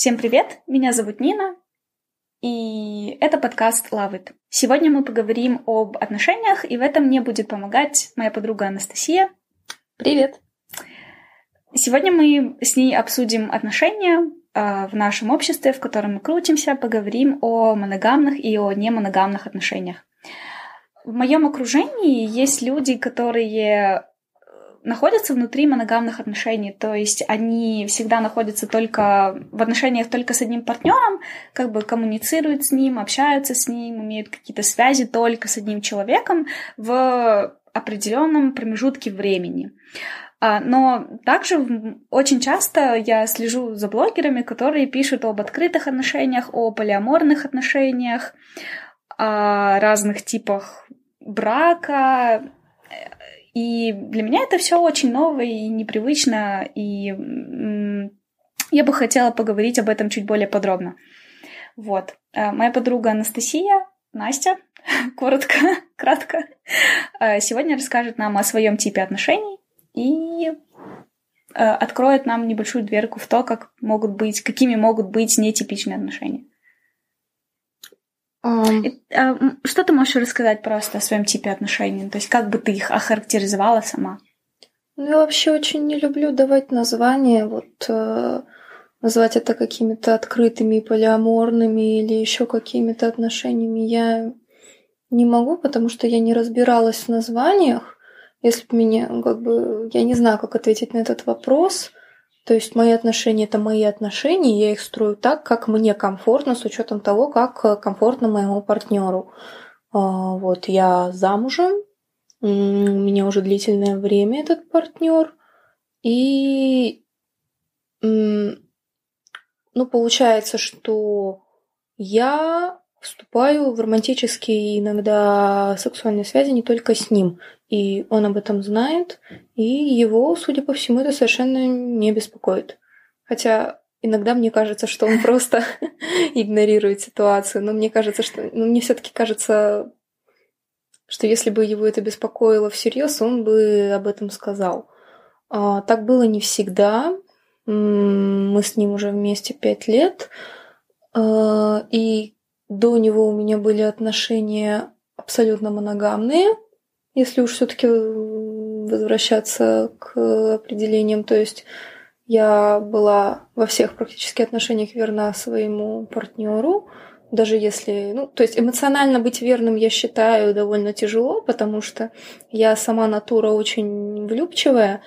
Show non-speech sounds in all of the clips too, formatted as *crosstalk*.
Всем привет, меня зовут Нина, и это подкаст Love It. Сегодня мы поговорим об отношениях, и в этом мне будет помогать моя подруга Анастасия. Привет! Сегодня мы с ней обсудим отношения э, в нашем обществе, в котором мы крутимся, поговорим о моногамных и о немоногамных отношениях. В моем окружении есть люди, которые находятся внутри моногамных отношений, то есть они всегда находятся только в отношениях только с одним партнером, как бы коммуницируют с ним, общаются с ним, имеют какие-то связи только с одним человеком в определенном промежутке времени. А, но также очень часто я слежу за блогерами, которые пишут об открытых отношениях, о полиаморных отношениях, о разных типах брака, и для меня это все очень ново и непривычно, и я бы хотела поговорить об этом чуть более подробно. Вот. Э, моя подруга Анастасия, Настя, *laughs* коротко, *laughs* кратко, э, сегодня расскажет нам о своем типе отношений и э, откроет нам небольшую дверку в то, как могут быть, какими могут быть нетипичные отношения. Что ты можешь рассказать просто о своем типе отношений? То есть как бы ты их охарактеризовала сама? Ну, я вообще очень не люблю давать названия, вот э, назвать это какими-то открытыми, полиаморными или еще какими-то отношениями я не могу, потому что я не разбиралась в названиях. Если бы меня, как бы, я не знаю, как ответить на этот вопрос. То есть мои отношения это мои отношения, я их строю так, как мне комфортно, с учетом того, как э, комфортно моему партнеру. А, вот я замужем, у меня уже длительное время этот партнер, и ну получается, что я вступаю в романтические иногда сексуальные связи не только с ним. И он об этом знает, и его, судя по всему, это совершенно не беспокоит. Хотя иногда мне кажется, что он просто *laughs* игнорирует ситуацию, но мне кажется, что... Ну, мне все таки кажется, что если бы его это беспокоило всерьез, он бы об этом сказал. А, так было не всегда. Мы с ним уже вместе пять лет. А, и до него у меня были отношения абсолютно моногамные, если уж все-таки возвращаться к определениям. То есть я была во всех практически отношениях верна своему партнеру, даже если, ну, то есть эмоционально быть верным, я считаю, довольно тяжело, потому что я сама натура очень влюбчивая,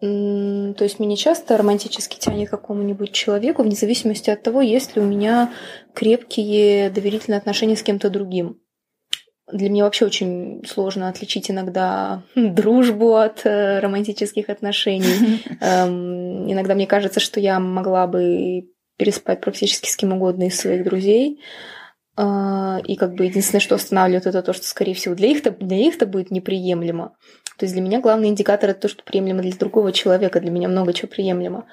то есть меня часто романтически тянет к какому-нибудь человеку, вне зависимости от того, есть ли у меня крепкие доверительные отношения с кем-то другим. Для меня вообще очень сложно отличить иногда дружбу от э, романтических отношений. *laughs* Эм, иногда мне кажется, что я могла бы переспать практически с кем угодно из своих друзей. Э, и как бы единственное, что останавливает, это то, что, скорее всего, для них-то, для них-то будет неприемлемо. То есть для меня главный индикатор это то, что приемлемо для другого человека. Для меня много чего приемлемо.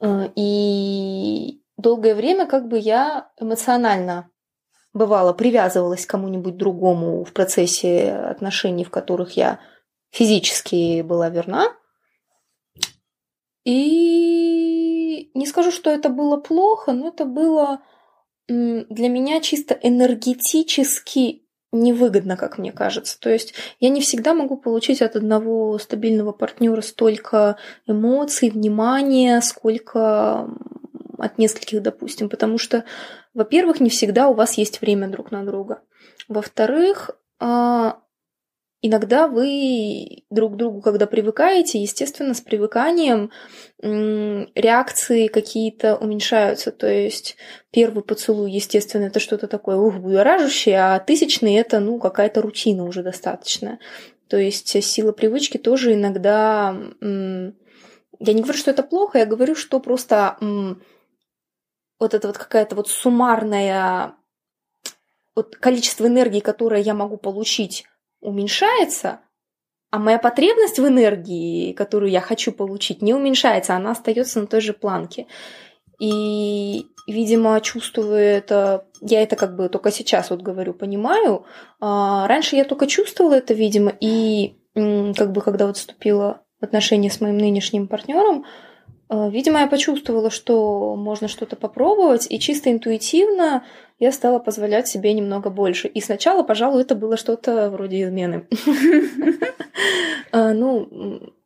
Э, и долгое время как бы я эмоционально бывало привязывалась к кому-нибудь другому в процессе отношений, в которых я физически была верна. И не скажу, что это было плохо, но это было для меня чисто энергетически невыгодно, как мне кажется. То есть я не всегда могу получить от одного стабильного партнера столько эмоций, внимания, сколько от нескольких, допустим, потому что, во-первых, не всегда у вас есть время друг на друга. Во-вторых, а, иногда вы друг к другу, когда привыкаете, естественно, с привыканием реакции какие-то уменьшаются. То есть первый поцелуй, естественно, это что-то такое ух, будоражащее, а тысячный это, ну, какая-то рутина уже достаточно. То есть сила привычки тоже иногда... Я не говорю, что это плохо, я говорю, что просто вот это вот какая-то вот суммарная вот количество энергии, которое я могу получить уменьшается, а моя потребность в энергии, которую я хочу получить, не уменьшается, она остается на той же планке. И, видимо, чувствую это, я это как бы только сейчас вот говорю, понимаю. А раньше я только чувствовала это, видимо, и как бы когда вот вступила в отношения с моим нынешним партнером, видимо, я почувствовала, что можно что-то попробовать, и чисто интуитивно я стала позволять себе немного больше. И сначала, пожалуй, это было что-то вроде измены. *laughs* Э, ну,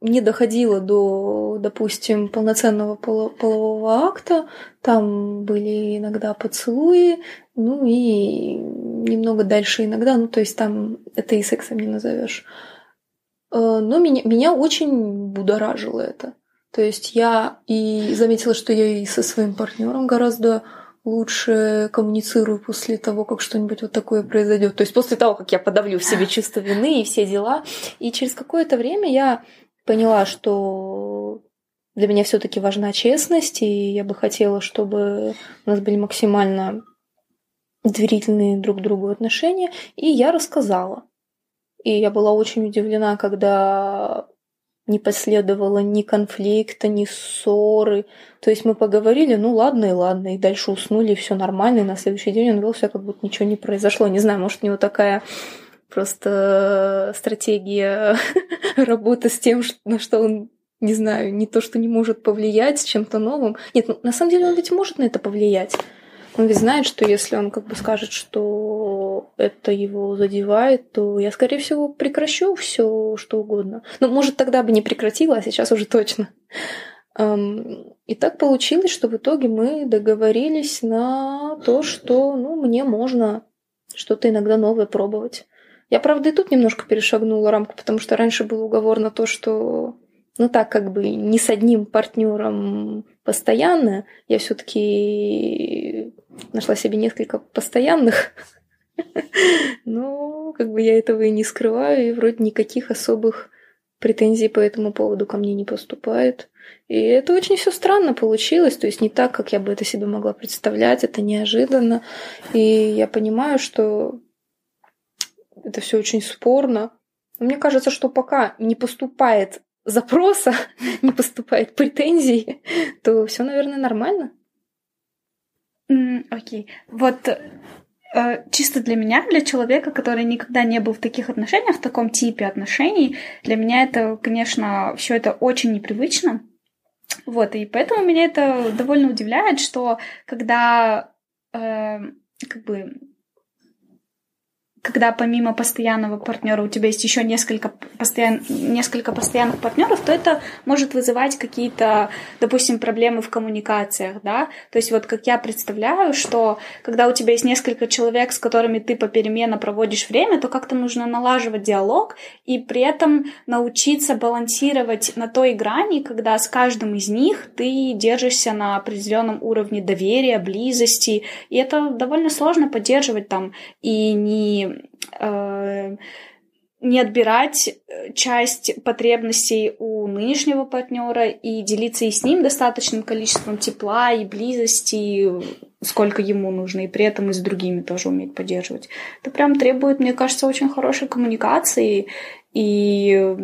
не доходило до, допустим, полноценного полового акта. Там были иногда поцелуи, ну и немного дальше иногда, ну то есть там это и сексом не назовешь. Э, но меня, меня очень будоражило это. То есть я и заметила, что я и со своим партнером гораздо лучше коммуницирую после того, как что-нибудь вот такое произойдет. То есть после того, как я подавлю в себе чувство вины и все дела. И через какое-то время я поняла, что для меня все-таки важна честность, и я бы хотела, чтобы у нас были максимально доверительные друг к другу отношения. И я рассказала. И я была очень удивлена, когда не последовало ни конфликта, ни ссоры. То есть мы поговорили, ну ладно и ладно, и дальше уснули, все нормально, и на следующий день он вел себя, как будто ничего не произошло. Не знаю, может, у него такая просто стратегия *laughs* работы с тем, на что он не знаю, не то, что не может повлиять чем-то новым. Нет, ну, на самом деле он ведь может на это повлиять. Он ведь знает, что если он как бы скажет, что это его задевает, то я, скорее всего, прекращу все, что угодно. Ну, может, тогда бы не прекратила, а сейчас уже точно. И так получилось, что в итоге мы договорились на то, что ну, мне можно что-то иногда новое пробовать. Я, правда, и тут немножко перешагнула рамку, потому что раньше был уговор на то, что ну так как бы не с одним партнером постоянно, я все-таки нашла себе несколько постоянных. Но как бы я этого и не скрываю, и вроде никаких особых претензий по этому поводу ко мне не поступает. И это очень все странно получилось, то есть не так, как я бы это себе могла представлять, это неожиданно. И я понимаю, что это все очень спорно. Но мне кажется, что пока не поступает запроса, *laughs* не поступает претензий, то все, наверное, нормально. Окей. Okay. Вот э, чисто для меня, для человека, который никогда не был в таких отношениях, в таком типе отношений, для меня это, конечно, все это очень непривычно. Вот, и поэтому меня это довольно удивляет, что когда э, как бы когда помимо постоянного партнера у тебя есть еще несколько, постоян... несколько постоянных партнеров, то это может вызывать какие-то, допустим, проблемы в коммуникациях, да. То есть вот как я представляю, что когда у тебя есть несколько человек, с которыми ты попеременно проводишь время, то как-то нужно налаживать диалог и при этом научиться балансировать на той грани, когда с каждым из них ты держишься на определенном уровне доверия, близости, и это довольно сложно поддерживать там и не не отбирать э, часть потребностей у нынешнего партнера и делиться и с ним достаточным количеством тепла и близости, сколько ему нужно, и при этом и с другими тоже уметь поддерживать. Это прям требует, мне кажется, очень хорошей коммуникации и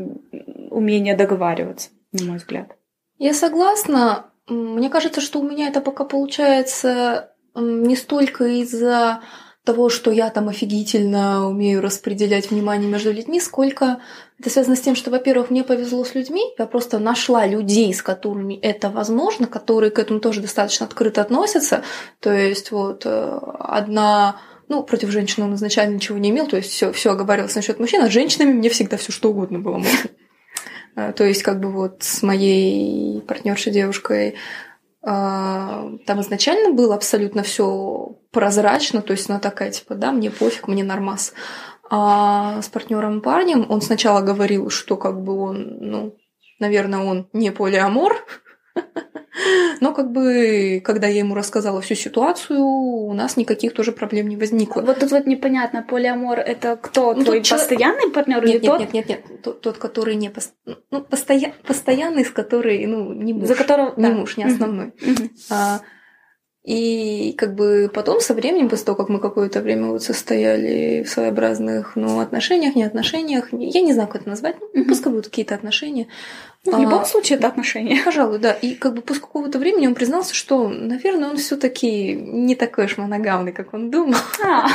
умения договариваться, на мой взгляд. Я согласна. Мне кажется, что у меня это пока получается не столько из-за того, что я там офигительно умею распределять внимание между людьми, сколько это связано с тем, что, во-первых, мне повезло с людьми, я просто нашла людей, с которыми это возможно, которые к этому тоже достаточно открыто относятся. То есть вот э, одна ну, против женщины он изначально ничего не имел, то есть все, все оговаривалось насчет мужчин, а с женщинами мне всегда все что угодно было можно. Э, то есть, как бы вот с моей партнершей девушкой там изначально было абсолютно все прозрачно, то есть она такая, типа, да, мне пофиг, мне нормас. А с партнером парнем он сначала говорил, что как бы он, ну, наверное, он не полиамор, *laughs* но как бы, когда я ему рассказала всю ситуацию, у нас никаких тоже проблем не возникло. Вот тут вот непонятно, полиамор это кто? Ну, Твой постоянный партнер или нет, тот? Нет, нет, нет, нет. Тот, тот который не пост... ну, постоя... постоянный, с который, ну, не муж. За которого... Не да. муж, не основной. А, и как бы потом со временем, после того, как мы какое-то время вот состояли в своеобразных ну, отношениях, не отношениях, я не знаю, как это назвать, ну, пускай будут какие-то отношения, ну, в любом а, случае, это отношения. *laughs* Пожалуй, да. И как бы после какого-то времени он признался, что, наверное, он все таки не такой уж моногамный, как он думал. А.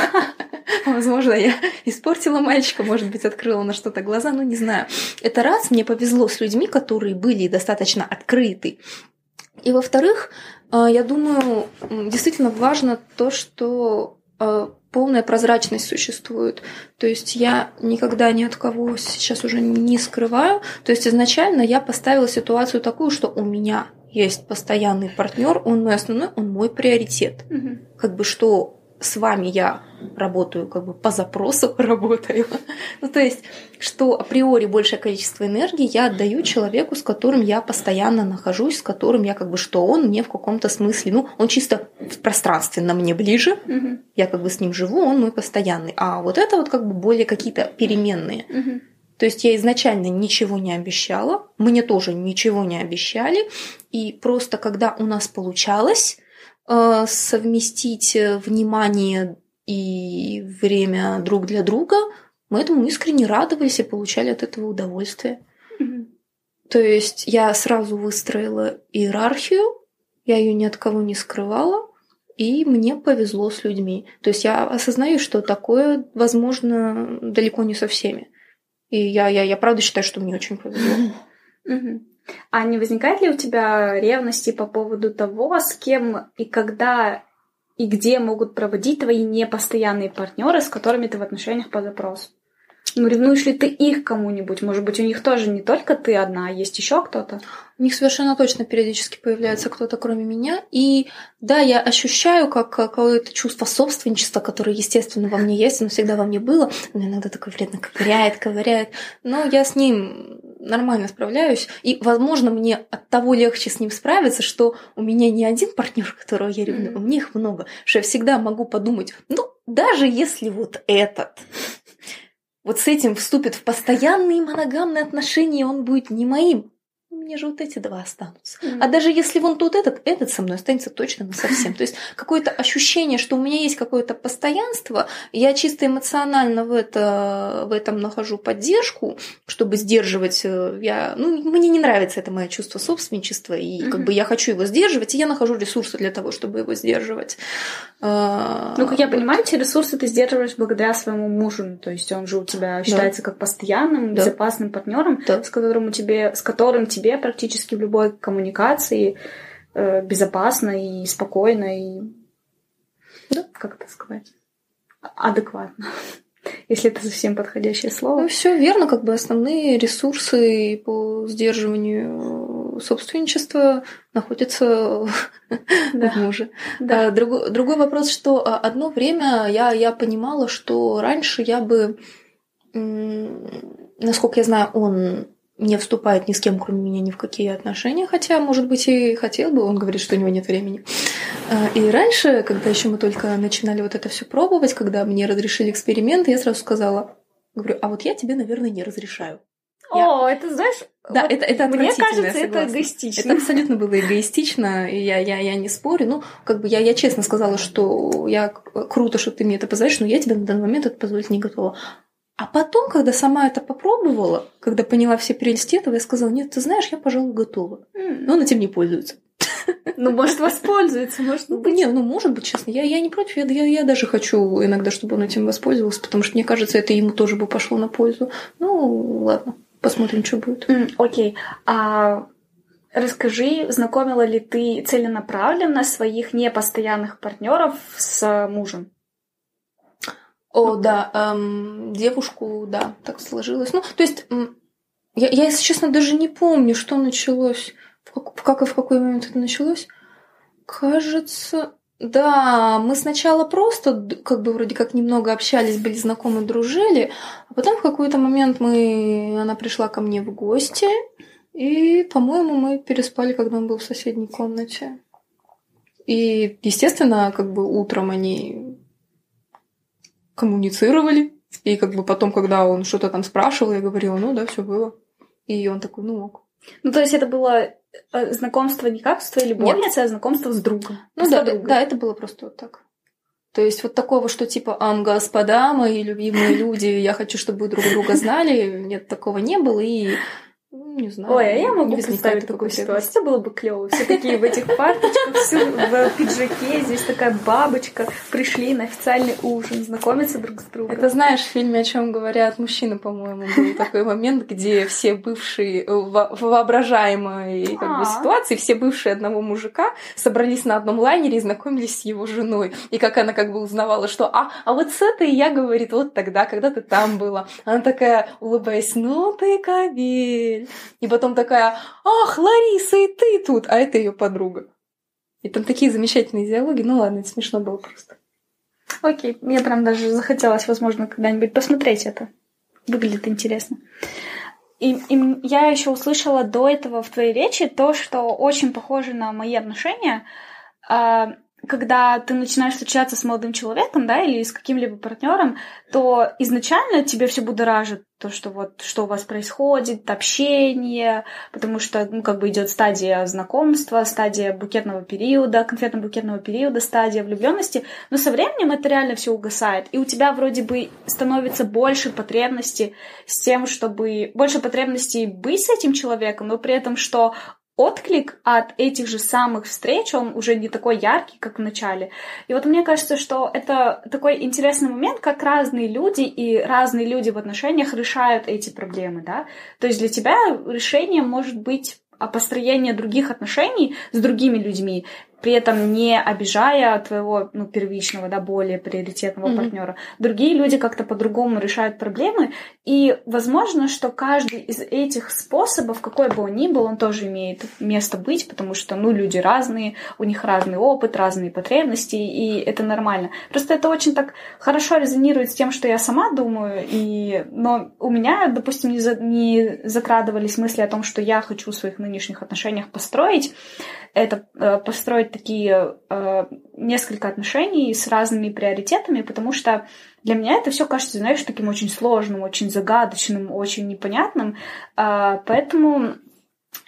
*laughs* Возможно, я испортила мальчика, может быть, открыла на что-то глаза, ну не знаю. Это раз, мне повезло с людьми, которые были достаточно открыты И во-вторых, я думаю, действительно важно то, что э, полная прозрачность существует. То есть я никогда ни от кого сейчас уже не скрываю. То есть изначально я поставила ситуацию такую, что у меня есть постоянный партнер, он мой основной, он мой приоритет. Мгм. Как бы что с вами я работаю, как бы по запросу *laughs* работаю. ну, то есть, что априори большее количество энергии я отдаю человеку, с которым я постоянно нахожусь, с которым я как бы, что он мне в каком-то смысле, ну, он чисто пространственно мне ближе, Мгм. я как бы с ним живу, он мой постоянный. А вот это вот как бы более какие-то переменные. Мгм. То есть я изначально ничего не обещала, мне тоже ничего не обещали, и просто когда у нас получалось совместить э, внимание и время друг для друга, мы этому искренне радовались и получали от этого удовольствие. То есть я сразу выстроила иерархию, я ее ни от кого не скрывала, и мне повезло с людьми. То есть я осознаю, что такое возможно далеко не со всеми. И я, я, я правда считаю, что мне очень повезло. Мгм. А не возникает ли у тебя ревности по поводу того, с кем и когда и где могут проводить твои непостоянные партнеры, с которыми ты в отношениях по запросу? Ну, ревнуешь ли ты их кому-нибудь? Может быть, у них тоже не только ты одна, а есть еще кто-то? У них совершенно точно периодически появляется кто-то, кроме меня. И да, я ощущаю как какое-то чувство собственничества, которое, естественно, во мне есть, оно всегда во мне было. Оно иногда такое вредно ковыряет, ковыряет. Но я с ним нормально справляюсь. И, возможно, мне от того легче с ним справиться, что у меня не один партнер, которого я ревную, у меня их много. Что я всегда могу подумать, ну, даже если вот этот вот с этим вступит в постоянные моногамные отношения, он будет не моим. Меня же вот эти два останутся. Мгм. А даже если вон тут этот, этот со мной останется точно на совсем. То есть какое-то ощущение, что у меня есть какое-то постоянство, я чисто эмоционально в, это, в этом нахожу поддержку, чтобы сдерживать. э, Я, ну, мне не нравится это мое чувство собственничества, и как Мгм. бы я хочу его сдерживать, и я нахожу ресурсы для того, чтобы его сдерживать. А, Ну, как я понимаю, эти ресурсы ты сдерживаешь благодаря своему мужу. То есть он же у тебя считается как постоянным, Да. безопасным партнером, Да. с которым тебе, с которым тебе практически в любой коммуникации э, безопасно и спокойно и Да. как это сказать адекватно, *laughs* если это совсем подходящее слово. Ну, все верно, как бы основные ресурсы по сдерживанию собственничества находятся *laughs* Да. в муже. Да. А, Другой, другой вопрос, что а, одно время я, я понимала, что раньше я бы, насколько я знаю, он не вступает ни с кем, кроме меня, ни в какие отношения, хотя, может быть, и хотел бы, он говорит, что у него нет времени. А, И раньше, когда еще мы только начинали вот это все пробовать, когда мне разрешили эксперименты, я сразу сказала, говорю, а вот я тебе, наверное, не разрешаю. Я- О, это знаешь, Да, вот это, это мне кажется, это эгоистично. Это абсолютно было эгоистично, и я, я, я не спорю. Ну, как бы я, я честно сказала, что я круто, что ты мне это позволяешь, но я тебе на данный момент это позволить не готова. А потом, когда сама это попробовала, когда поняла все прелести этого, я сказала, нет, ты знаешь, я, пожалуй, готова. Но он этим не пользуется. Ну, может, воспользуется, может Ну, быть. не, ну, может быть, честно, я, я не против, я, я, я даже хочу иногда, чтобы он этим воспользовался, потому что, мне кажется, это ему тоже бы пошло на пользу. Ну, ладно, посмотрим, что будет. Окей. А расскажи, знакомила ли ты целенаправленно своих непостоянных партнеров с мужем? О, да, эм, девушку, да, так сложилось. Ну, то есть, я, я, если честно, даже не помню, что началось, как, как и в какой момент это началось. Кажется, да, мы сначала просто, как бы, вроде как немного общались, были знакомы, дружили, а потом в какой-то момент мы, она пришла ко мне в гости, и, по-моему, мы переспали, когда он был в соседней комнате. И, естественно, как бы утром они коммуницировали. И как бы потом, когда он что-то там спрашивал, я говорила, ну да, все было. И он такой, ну ок. Ну, то есть это было э, знакомство не как с твоей любовницей, а знакомство с другом. Ну с да, подругой. да, это было просто вот так. То есть вот такого, что типа, ам, господа, мои любимые люди, я хочу, чтобы вы друг друга знали, нет, такого не было. И Не знаю. Ой, а я могу представить такую ситуацию. Это было бы клево. Все такие в этих фарточках, все в пиджаке, здесь такая бабочка. Пришли на официальный ужин, знакомятся друг с другом. Это знаешь, в фильме «О чем говорят мужчины», по-моему, был такой момент, где все бывшие в воображаемой как бы, ситуации, все бывшие одного мужика собрались на одном лайнере и знакомились с его женой. И как она как бы узнавала, что «А, а вот с этой я, говорит, вот тогда, когда ты там была». Она такая, улыбаясь, «Ну ты кабель». И потом такая, ах, Лариса, и ты тут, а это ее подруга. И там такие замечательные диалоги. Ну ладно, это смешно было просто. Окей, мне прям даже захотелось, возможно, когда-нибудь посмотреть это. Выглядит интересно. И, и я еще услышала до этого в твоей речи то, что очень похоже на мои отношения. Когда ты начинаешь встречаться с молодым человеком, да, или с каким-либо партнером, то изначально тебе все будоражит то, что вот что у вас происходит, общение, потому что, ну, как бы идет стадия знакомства, стадия букетного периода, конфетно-букетного периода, стадия влюбленности, но со временем это реально все угасает, и у тебя вроде бы становится больше потребности с тем, чтобы больше потребностей быть с этим человеком, но при этом, что отклик от этих же самых встреч, он уже не такой яркий, как в начале. И вот мне кажется, что это такой интересный момент, как разные люди и разные люди в отношениях решают эти проблемы, да. То есть для тебя решение может быть о построении других отношений с другими людьми при этом не обижая твоего ну, первичного, да, более приоритетного mm-hmm. партнера. Другие люди как-то по-другому решают проблемы, и возможно, что каждый из этих способов, какой бы он ни был, он тоже имеет место быть, потому что, ну, люди разные, у них разный опыт, разные потребности, и это нормально. Просто это очень так хорошо резонирует с тем, что я сама думаю, и... но у меня, допустим, не, за... не закрадывались мысли о том, что я хочу в своих нынешних отношениях построить, это э, такие э, несколько отношений с разными приоритетами, потому что для меня это все кажется, знаешь, таким очень сложным, очень загадочным, очень непонятным. Э, поэтому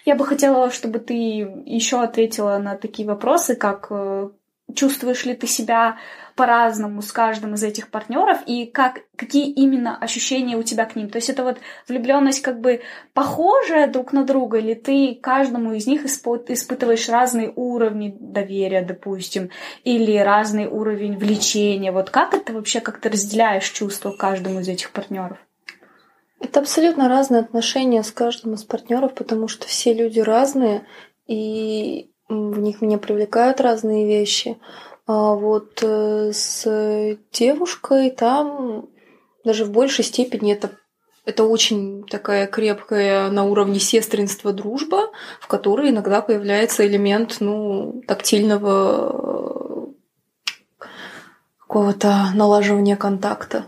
я бы хотела, чтобы ты еще ответила на такие вопросы, как э, чувствуешь ли ты себя по-разному с каждым из этих партнеров и как, какие именно ощущения у тебя к ним. То есть это вот влюбленность как бы похожая друг на друга, или ты каждому из них испытываешь разные уровни доверия, допустим, или разный уровень влечения. Вот как это вообще, как ты разделяешь чувства каждому из этих партнеров? Это абсолютно разные отношения с каждым из партнеров, потому что все люди разные, и в них меня привлекают разные вещи. А вот э, с девушкой там даже в большей степени это это очень такая крепкая на уровне сестринства дружба, в которой иногда появляется элемент, ну, тактильного какого-то налаживания контакта.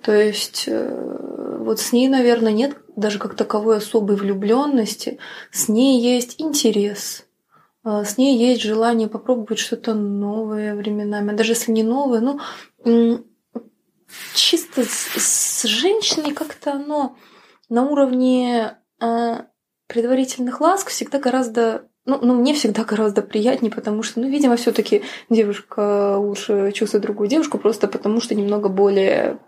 То есть э, вот с ней, наверное, нет даже как таковой особой влюбленности, с ней есть интерес, с ней есть желание попробовать что-то новое временами, даже если не новое, ну, чисто с, с женщиной как-то оно на уровне э, предварительных ласк всегда гораздо ну, ну, мне всегда гораздо приятнее, потому что, ну, видимо, все таки девушка лучше чувствует другую девушку, просто потому что немного более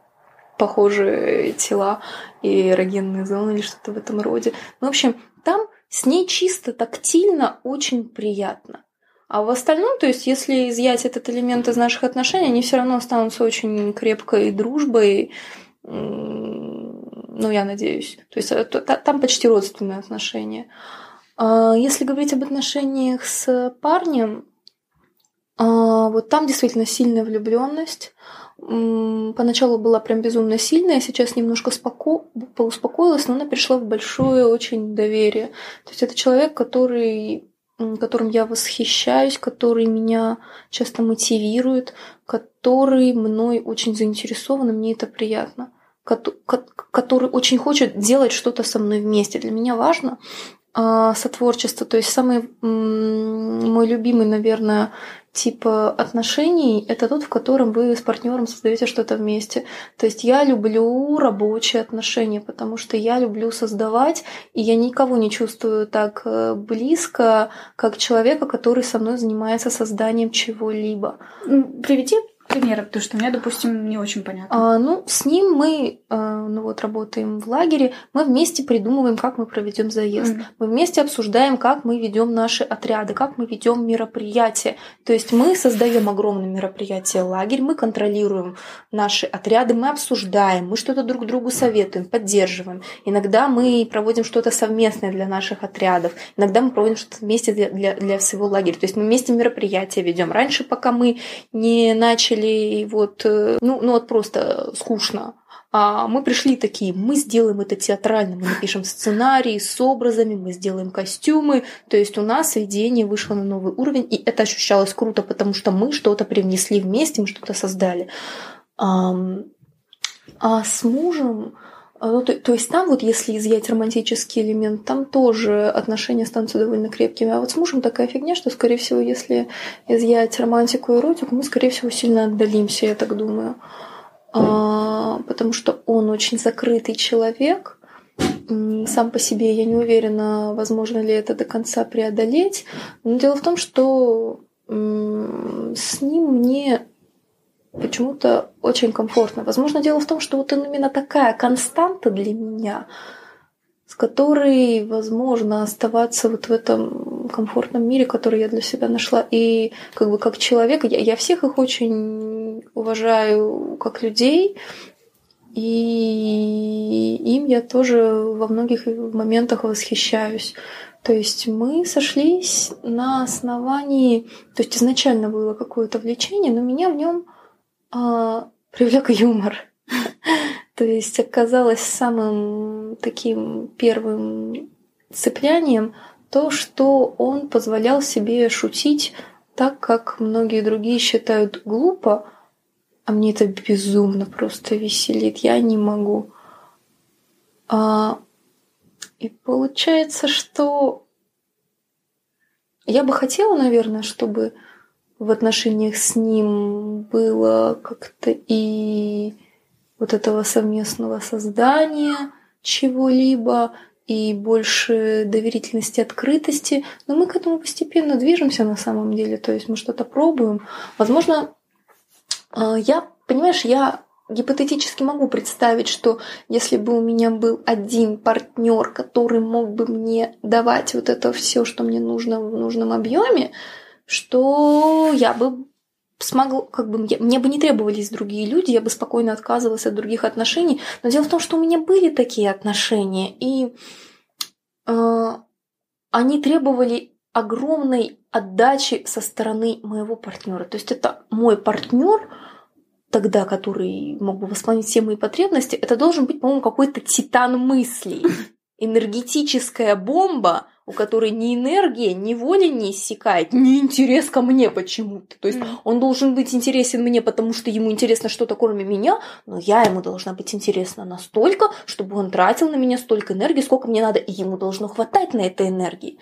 похожие тела и эрогенные зоны или что-то в этом роде. Ну, в общем, там с ней чисто тактильно очень приятно. А в остальном, то есть, если изъять этот элемент из наших отношений, они все равно останутся очень крепкой дружбой, ну, я надеюсь. То есть, там почти родственные отношения. А если говорить об отношениях с парнем, а, вот там действительно сильная влюбленность. Поначалу была прям безумно сильная, сейчас немножко споко... поуспокоилась, но она перешла в большое очень доверие. То есть это человек, который которым я восхищаюсь, который меня часто мотивирует, который мной очень заинтересован, и мне это приятно, который очень хочет делать что-то со мной вместе. Для меня важно а, сотворчество, то есть самый мой любимый, наверное, тип отношений – это тот, в котором вы с партнером создаете что-то вместе. То есть я люблю рабочие отношения, потому что я люблю создавать, и я никого не чувствую так э, близко, как человека, который со мной занимается созданием чего-либо. Приведи примеры, потому что мне, допустим, не очень понятно. А, ну, с ним мы, а, ну вот, работаем в лагере, мы вместе придумываем, как мы проведем заезд. Mm. Мы вместе обсуждаем, как мы ведем наши отряды, как мы ведем мероприятия. То есть мы создаем огромное мероприятие лагерь, мы контролируем наши отряды, мы обсуждаем, мы что-то друг другу советуем, поддерживаем. Иногда мы проводим что-то совместное для наших отрядов, иногда мы проводим что-то вместе для, для, для всего лагеря. То есть мы вместе мероприятия ведем. Раньше, пока мы не начали начали вот, э, ну, ну вот просто скучно. А мы пришли такие, мы сделаем это театрально, мы напишем сценарий с образами, мы сделаем костюмы. То есть у нас видение вышло на новый уровень, и это ощущалось круто, потому что мы что-то привнесли вместе, мы что-то создали. А, с мужем ну, то, то есть там вот если изъять романтический элемент, там тоже отношения станут довольно крепкими. А вот с мужем такая фигня, что, скорее всего, если изъять романтику и эротику, мы, скорее всего, сильно отдалимся, я так думаю. А, потому что он очень закрытый человек. Сам по себе я не уверена, возможно ли это до конца преодолеть. Но дело в том, что с ним мне почему-то очень комфортно. Возможно, дело в том, что вот именно такая константа для меня, с которой возможно оставаться вот в этом комфортном мире, который я для себя нашла. И как бы как человек, я, я всех их очень уважаю как людей, и им я тоже во многих моментах восхищаюсь. То есть мы сошлись на основании, то есть изначально было какое-то влечение, но меня в нем а, привлек юмор. *laughs* То есть оказалось самым таким первым цеплянием то, что он позволял себе шутить так, как многие другие считают глупо, а мне это безумно просто веселит. Я не могу. А, и получается, что я бы хотела, наверное, чтобы в отношениях с ним было как-то и вот этого совместного создания чего-либо, и больше доверительности, открытости. Но мы к этому постепенно движемся на самом деле. То есть мы что-то пробуем. Возможно, а, я, понимаешь, я гипотетически могу представить, что если бы у меня был один партнер, который мог бы мне давать вот это все, что мне нужно в нужном объеме, что я бы смогла, как бы мне, мне бы не требовались другие люди, я бы спокойно отказывалась от других отношений. Но дело в том, что у меня были такие отношения, и э, они требовали огромной отдачи со стороны моего партнера. То есть это мой партнер, тогда, который мог бы восполнить все мои потребности, это должен быть, по-моему, какой-то титан мыслей, энергетическая бомба, у которой ни энергия, ни воля не иссякает, ни интерес ко мне почему-то. То есть mm. он должен быть интересен мне, потому что ему интересно что-то кроме меня, но я ему должна быть интересна настолько, чтобы он тратил на меня столько энергии, сколько мне надо, и ему должно хватать на этой энергии.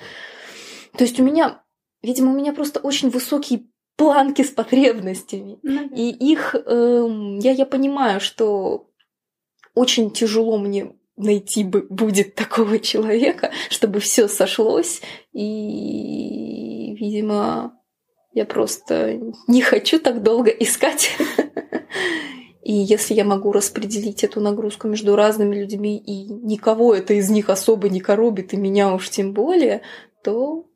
То есть у меня, видимо, у меня просто очень высокие планки с потребностями. Mm-hmm. И их эм, я, я понимаю, что очень тяжело мне найти бы будет такого *laughs* человека, чтобы все сошлось. И, видимо, я просто не хочу так долго *laughs* искать. И если я могу распределить эту нагрузку между разными людьми, и никого это из них особо не коробит, и меня уж тем более, то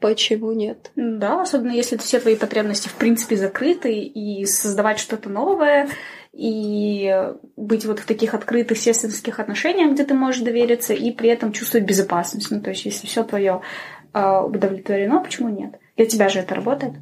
почему нет? Да, особенно если все твои потребности в принципе закрыты, и создавать что-то новое, и быть вот в таких открытых сестринских отношениях, где ты можешь довериться, и при этом чувствовать безопасность. Ну, то есть, если все твое э, удовлетворено, почему нет? Для тебя же это работает.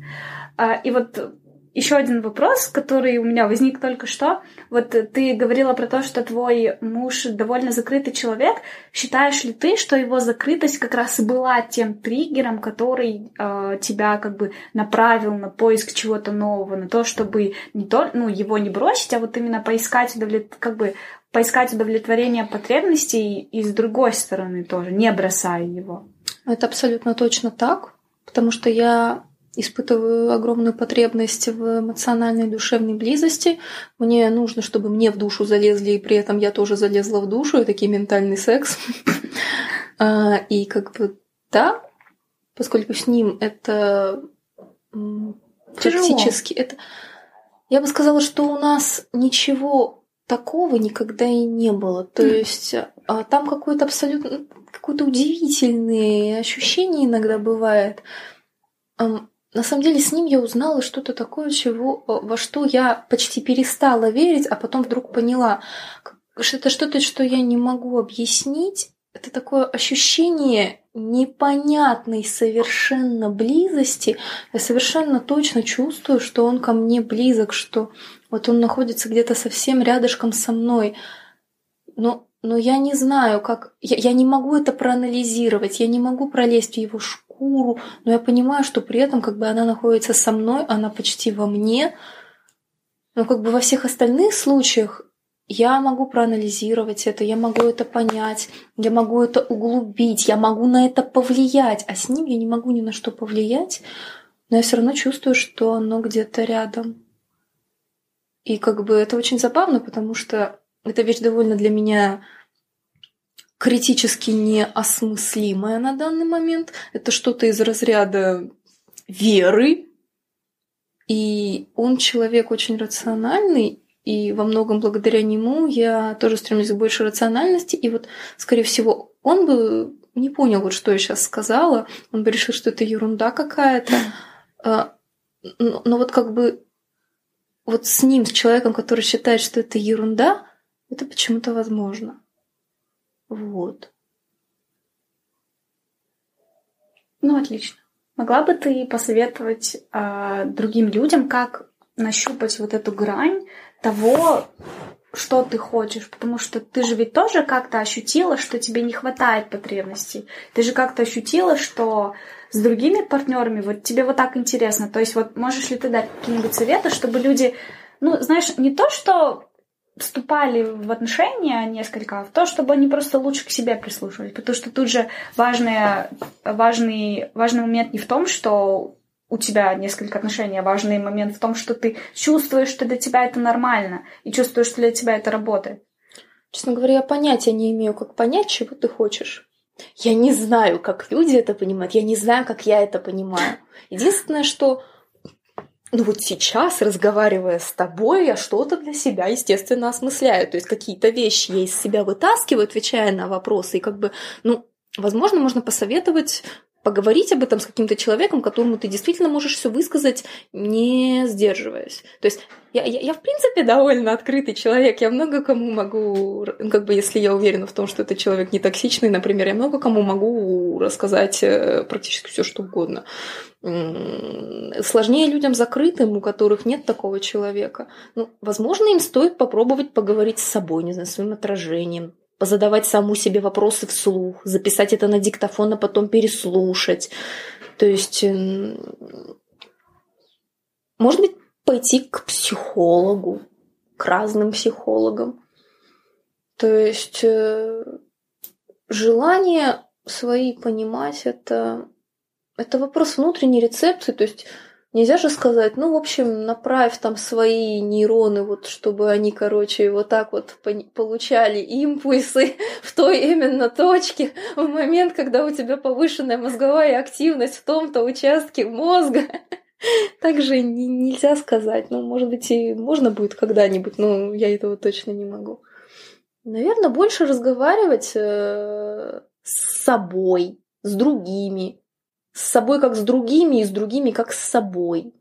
А, и вот еще один вопрос, который у меня возник только что. Вот ты говорила про то, что твой муж довольно закрытый человек. Считаешь ли ты, что его закрытость как раз и была тем триггером, который э, тебя как бы направил на поиск чего-то нового, на то, чтобы не то, ну, его не бросить, а вот именно поискать удовлет... как бы поискать удовлетворение потребностей и с другой стороны тоже, не бросая его? Это абсолютно точно так, потому что я испытываю огромную потребность в эмоциональной душевной близости. Мне нужно, чтобы мне в душу залезли, и при этом я тоже залезла в душу, и такой ментальный секс. *laughs* А, и как бы да, поскольку с ним это практически это Я бы сказала, что у нас ничего такого никогда и не было. То есть а, там какое-то абсолютно какое-то удивительное ощущение иногда бывает. На самом деле с ним я узнала что-то такое, чего, во что я почти перестала верить, а потом вдруг поняла, что это что-то, что я не могу объяснить. Это такое ощущение непонятной совершенно близости. Я совершенно точно чувствую, что он ко мне близок, что вот он находится где-то совсем рядышком со мной. Но но я не знаю, как... Я, я не могу это проанализировать, я не могу пролезть в его шкуру, но я понимаю, что при этом как бы она находится со мной, она почти во мне. Но как бы во всех остальных случаях я могу проанализировать это, я могу это понять, я могу это углубить, я могу на это повлиять, а с ним я не могу ни на что повлиять, но я все равно чувствую, что оно где-то рядом. И как бы это очень забавно, потому что эта вещь довольно для меня критически неосмыслимая на данный момент. Это что-то из разряда веры. И он человек очень рациональный, и во многом благодаря нему я тоже стремлюсь к большей рациональности. И вот, скорее всего, он бы не понял, вот что я сейчас сказала. Он бы решил, что это ерунда какая-то. А, но вот как бы вот с ним, с человеком, который считает, что это ерунда, это почему-то возможно. Вот. Ну, отлично. Могла бы ты посоветовать э, другим людям, как нащупать вот эту грань того, что ты хочешь, потому что ты же ведь тоже как-то ощутила, что тебе не хватает потребностей. Ты же как-то ощутила, что с другими партнерами вот тебе вот так интересно. То есть вот можешь ли ты дать какие-нибудь советы, чтобы люди, ну, знаешь, не то, что вступали в отношения несколько, в то, чтобы они просто лучше к себе прислушивались. Потому что тут же важный, важный, важный момент не в том, что у тебя несколько отношений, а важный момент в том, что ты чувствуешь, что для тебя это нормально, и чувствуешь, что для тебя это работает. Честно говоря, я понятия не имею, как понять, чего ты хочешь. Я не знаю, как люди это понимают, я не знаю, как я это понимаю. Единственное, что ну вот сейчас, разговаривая с тобой, я что-то для себя, естественно, осмысляю. То есть какие-то вещи я из себя вытаскиваю, отвечая на вопросы. И как бы, ну, возможно, можно посоветовать поговорить об этом с каким-то человеком, которому ты действительно можешь все высказать, не сдерживаясь. То есть я, я, я, в принципе, довольно открытый человек. Я много кому могу, ну, как бы, если я уверена в том, что этот человек не токсичный, например, я много кому могу рассказать э, практически все, что угодно. Сложнее людям закрытым, у которых нет такого человека. Ну, возможно, им стоит попробовать поговорить с собой, не знаю, своим отражением, позадавать саму себе вопросы вслух, записать это на диктофон, а потом переслушать. То есть, может быть, пойти к психологу, к разным психологам. То есть э, желание свои понимать это, это вопрос внутренней рецепции. То есть Нельзя же сказать, ну, в общем, направь там свои нейроны, вот, чтобы они, короче, вот так вот получали импульсы в той именно точке в момент, когда у тебя повышенная мозговая активность в том-то участке мозга. *laughs* Так же нельзя сказать. Ну, может быть, и можно будет когда-нибудь, но я этого точно не могу. Наверное, больше разговаривать э, с собой, с другими, с собой как с другими и с другими как с собой.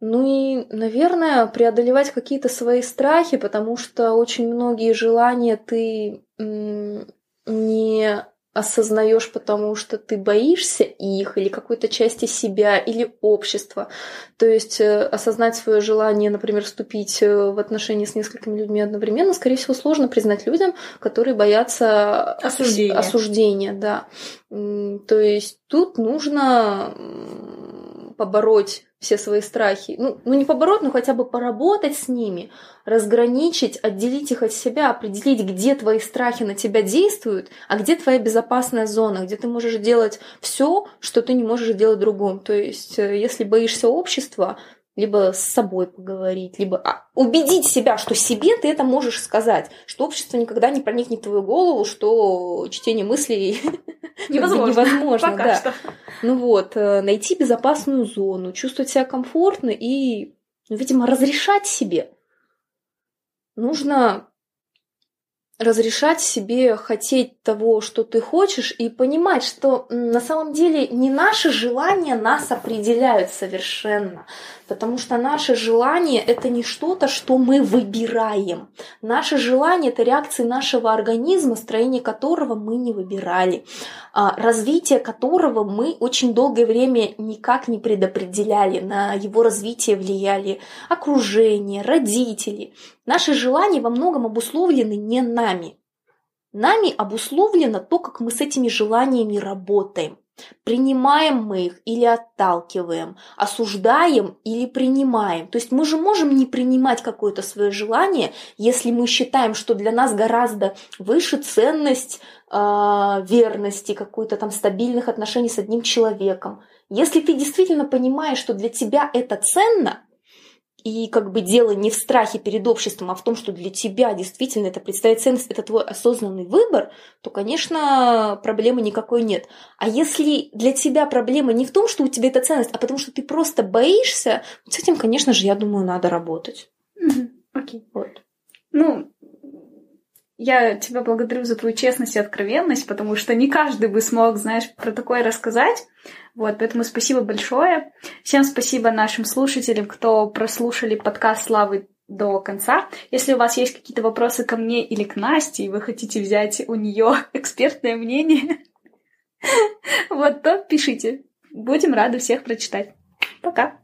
Ну и, наверное, преодолевать какие-то свои страхи, потому что очень многие желания ты не осознаешь, потому что ты боишься их или какой-то части себя или общества. То есть э, осознать свое желание, например, вступить э, в отношения с несколькими людьми одновременно, скорее всего, сложно признать людям, которые боятся осуждения. осуждения да. То есть тут нужно побороть все свои страхи. Ну, ну, не побороть, но хотя бы поработать с ними, разграничить, отделить их от себя, определить, где твои страхи на тебя действуют, а где твоя безопасная зона, где ты можешь делать все, что ты не можешь делать другом. То есть, э, если боишься общества, либо с собой поговорить, либо а, убедить себя, что себе ты это можешь сказать, что общество никогда не проникнет в твою голову, что чтение мыслей *laughs* невозможно. невозможно Пока да. что. Ну вот, э, найти безопасную зону, чувствовать себя комфортно и, видимо, разрешать себе. Нужно разрешать себе хотеть того, что ты хочешь, и понимать, что на самом деле не наши желания нас определяют совершенно, потому что наши желания это не что-то, что мы выбираем. Наши желания это реакции нашего организма, строение которого мы не выбирали, а, развитие которого мы очень долгое время никак не предопределяли, на его развитие влияли окружение, родители. Наши желания во многом обусловлены не нами. Нами обусловлено то, как мы с этими желаниями работаем. Принимаем мы их или отталкиваем, осуждаем или принимаем. То есть мы же можем не принимать какое-то свое желание, если мы считаем, что для нас гораздо выше ценность э, верности, какой-то там стабильных отношений с одним человеком. Если ты действительно понимаешь, что для тебя это ценно, и как бы дело не в страхе перед обществом, а в том, что для тебя действительно это представляет ценность, это твой осознанный выбор, то, конечно, проблемы никакой нет. А если для тебя проблема не в том, что у тебя это ценность, а потому что ты просто боишься, с этим, конечно же, я думаю, надо работать. Окей. Вот. Ну, я тебя благодарю за твою честность и откровенность, потому что не каждый бы смог, знаешь, про такое рассказать. Вот, поэтому спасибо большое. Всем спасибо нашим слушателям, кто прослушали подкаст Славы до конца. Если у вас есть какие-то вопросы ко мне или к Насте, и вы хотите взять у нее *laughs* экспертное мнение, *laughs* вот, то пишите. Будем рады всех прочитать. Пока!